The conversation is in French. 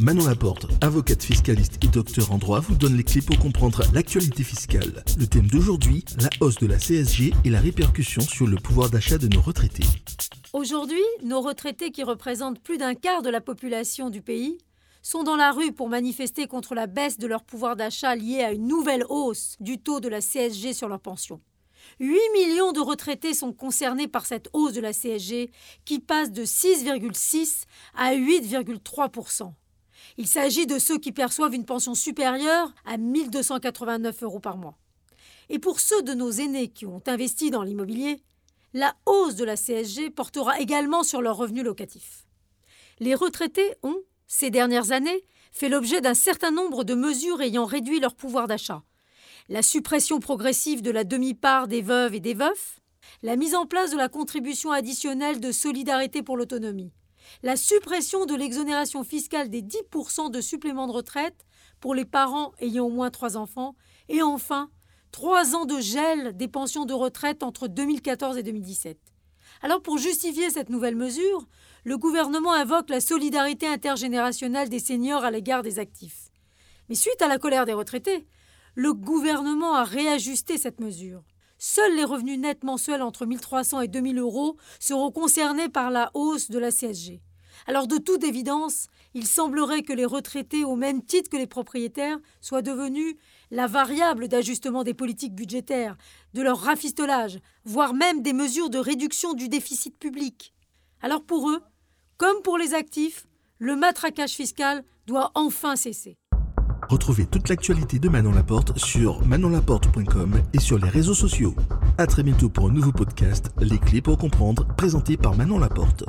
Manon Laporte, avocate fiscaliste et docteur en droit, vous donne les clés pour comprendre l'actualité fiscale. Le thème d'aujourd'hui, la hausse de la CSG et la répercussion sur le pouvoir d'achat de nos retraités. Aujourd'hui, nos retraités qui représentent plus d'un quart de la population du pays sont dans la rue pour manifester contre la baisse de leur pouvoir d'achat liée à une nouvelle hausse du taux de la CSG sur leur pension. 8 millions de retraités sont concernés par cette hausse de la CSG qui passe de 6,6 à 8,3 Il s'agit de ceux qui perçoivent une pension supérieure à 1289 euros par mois. Et pour ceux de nos aînés qui ont investi dans l'immobilier, la hausse de la CSG portera également sur leurs revenus locatifs. Les retraités ont, ces dernières années, fait l'objet d'un certain nombre de mesures ayant réduit leur pouvoir d'achat, la suppression progressive de la demi-part des veuves et des veufs, la mise en place de la contribution additionnelle de solidarité pour l'autonomie, la suppression de l'exonération fiscale des 10% de supplément de retraite pour les parents ayant au moins trois enfants, et enfin, trois ans de gel des pensions de retraite entre 2014 et 2017. Alors pour justifier cette nouvelle mesure, le gouvernement invoque la solidarité intergénérationnelle des seniors à l'égard des actifs. Mais suite à la colère des retraités, le gouvernement a réajusté cette mesure. Seuls les revenus nets mensuels entre 1300 et 2000 euros seront concernés par la hausse de la CSG. Alors de toute évidence, il semblerait que les retraités, au même titre que les propriétaires, soient devenus la variable d'ajustement des politiques budgétaires, de leur rafistolage, voire même des mesures de réduction du déficit public. Alors pour eux, comme pour les actifs, le matraquage fiscal doit enfin cesser. Retrouvez toute l'actualité de Manon Laporte sur manonlaporte.com et sur les réseaux sociaux. A très bientôt pour un nouveau podcast, Les clés pour comprendre, présenté par Manon Laporte.